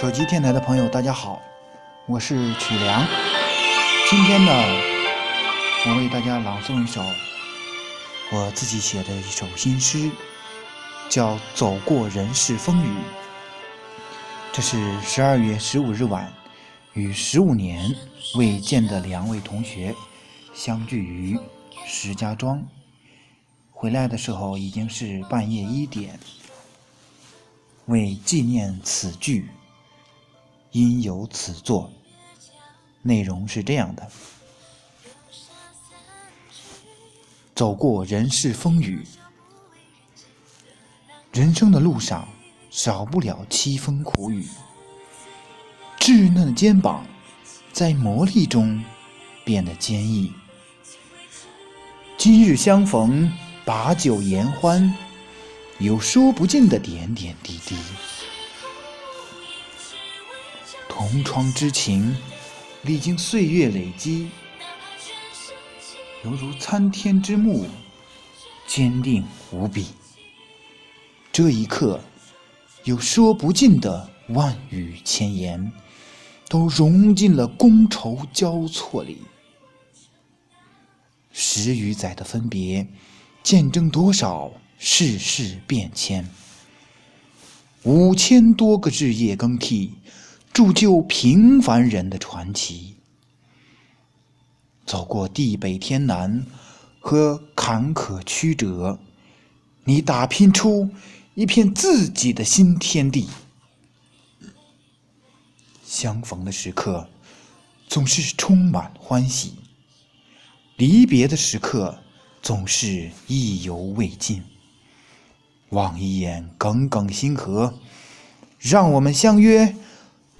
手机电台的朋友，大家好，我是曲良。今天呢，我为大家朗诵一首我自己写的一首新诗，叫《走过人世风雨》。这是十二月十五日晚，与十五年未见的两位同学相聚于石家庄。回来的时候已经是半夜一点。为纪念此句，因有此作。内容是这样的：走过人世风雨，人生的路上少不了凄风苦雨。稚嫩的肩膀在磨砺中变得坚毅。今日相逢，把酒言欢。有说不尽的点点滴滴，同窗之情历经岁月累积，犹如参天之木，坚定无比。这一刻，有说不尽的万语千言，都融进了觥筹交错里。十余载的分别，见证多少？世事变迁，五千多个日夜更替，铸就平凡人的传奇。走过地北天南和坎坷曲折，你打拼出一片自己的新天地。相逢的时刻总是充满欢喜，离别的时刻总是意犹未尽。望一眼，耿耿星河，让我们相约